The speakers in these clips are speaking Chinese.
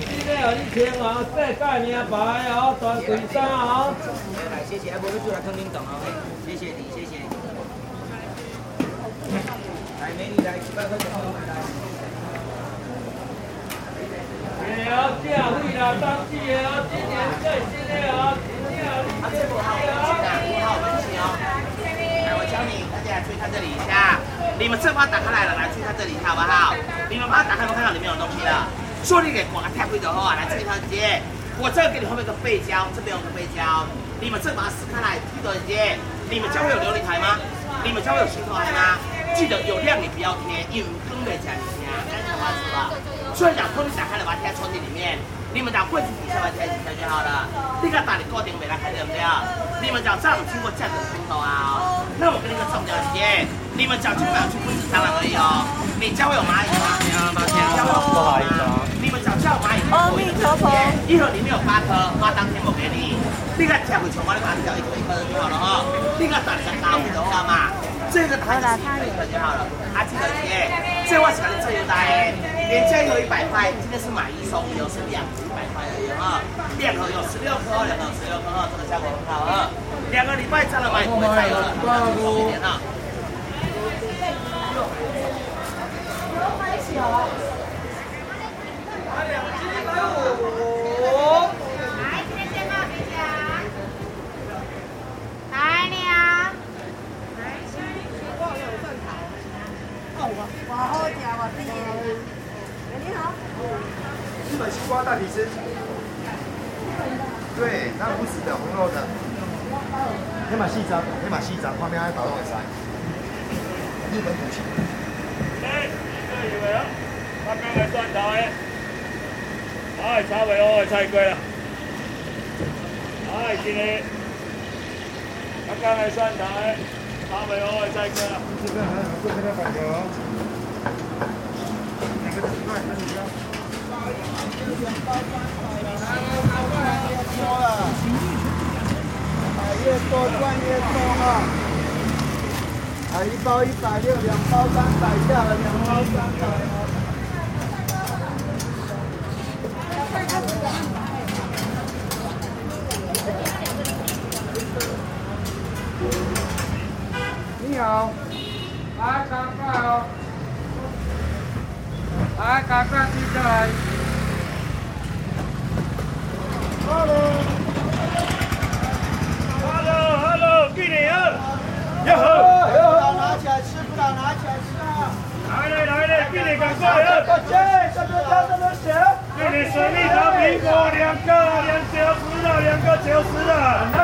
今天哦，一千，世界名牌哦，哦。来，谢谢，要不你来听领导啊？谢谢你，谢谢。来，美女，来一百块哦。来，哦，好，我们哦。来，我教你，大家来看这里一下。你们这把打开来了，来去看这里好不好？你们把它打开，我看到里面有东西了。说你给刮太贵的话，来这里团结。我这给你后面个背胶，这边有个背胶，你们这把它撕开来，记得一些。你们家会有琉璃台吗？你们家会有石头台吗？记得有亮你不要贴，有灯的讲一下，干什么是吧？虽然讲玻璃打开的，把它贴在床底里面。你们讲柜子底下把它贴几下就好了。你个打你固定没拉开对不对？你们讲上样经过价格的头啊、那我跟你个重点一些。你们讲基本上去柜子上了而已哦。你家会有蚂蚁吗？没有，抱歉，不好意思。叫蚂蚁。阿，一盒里面有八颗，花当天我给你。这个奖从我的盘子掉一颗一颗就好了哈、这个转成大米的话嘛，这个盘子一颗一颗就好了。阿基姐，这我喜欢自由带，原价有一百块，今天是买一送一，是两一百块而已、两盒有十六颗，两盒十六颗，这个效果很好啊、两个礼拜再来买，不会再有了，好？一点啊。你好日本西瓜大理石对那不是的红肉的。先把细张先把细张画面要打到我的上面哎这里有人他刚才算台哎茶太贵了哎今天刚来蒜苔茶百味太贵了这边还有这边的啊，两包三百下了，两包三百。你好，来，张。来赶快停下来。哈喽哈喽哈喽给你啊。呀呵不敢拿起来吃不敢拿起来吃啊来嘞来嘞给你赶快啊抱歉这么大这么小这里水蜜桃苹果两个两个时了两个小时了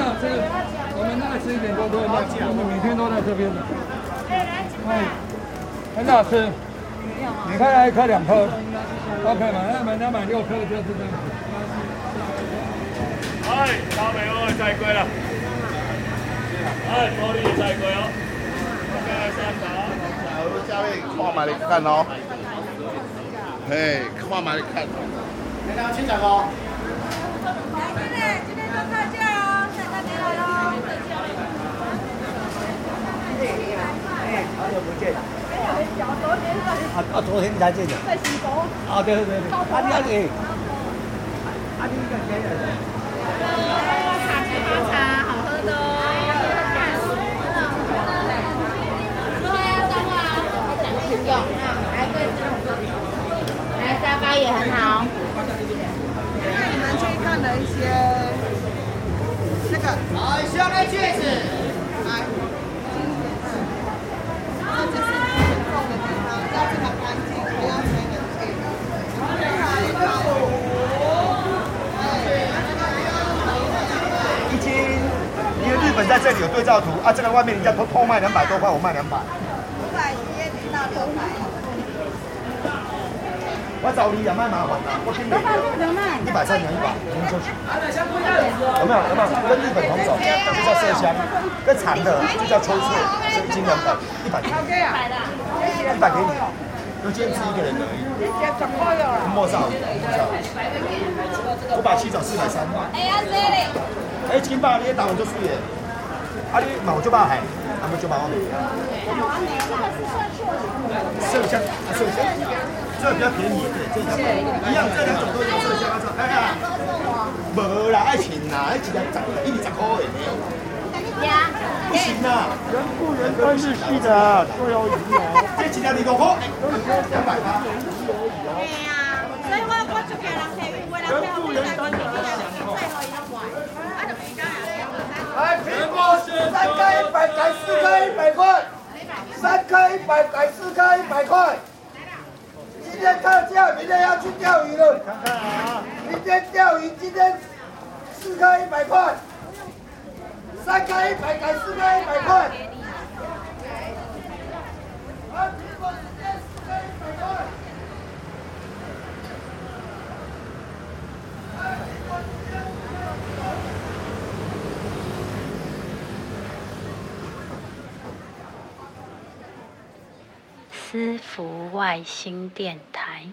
的是我们那个十一点多都在卖，我们每天都在这边的。哎，很好吃。你看，一颗两颗，OK 吗？那买两买六颗就是这样子。哎，大美哦，再贵了。哎，玻璃再贵哦。OK，三百。下面看买你看哦。嘿，看买你看。来，亲长哦。哎，好久不见。没有很久，昨天在。啊啊，昨天才见的。在西丰。啊，对对对。啊，你那个。啊，你那个。茶七八茶，好喝的哦。来沙发也很好。那你们去看了一些那个，好，需要戴戒指。来，这就是很重的地方，要这么干净，不要吹冷气。一斤，因为日本在这里有对照图啊，这个外面人家偷偷卖两百多块，我卖两百。五百一页零到六百。我找你也卖麻烦的，我给你一百三两一百，您出去。有没有？有没有？跟日本同种，这叫麝香，跟长的就叫抽翠，是一斤两百，一百给你。一百给你，就今天吃一个人而已。莫少，莫少。我把七找四百三。哎呀，这里。哎，金爸，你也打我就输耶。啊，你毛就把海，他们就把我们。麝香，麝香。这个比较便宜，这个一样，这两种都有麝香啊，哎呀，无啦，爱情啦，一条十，一二十块的。呀，不行啦，人不人分日系的，都有鱼哦。这几条你给我，两百八。对呀，所以我我就叫人提，有的人提，有的人提，最后一个买，啊，就没加呀。来，苹果三颗一百，改四颗一百块，三颗一百，改四颗一百块。今天特价，明天要去钓鱼了。明天钓鱼，今天四颗一百块，三颗一百，改四颗一百块。私服外星电台。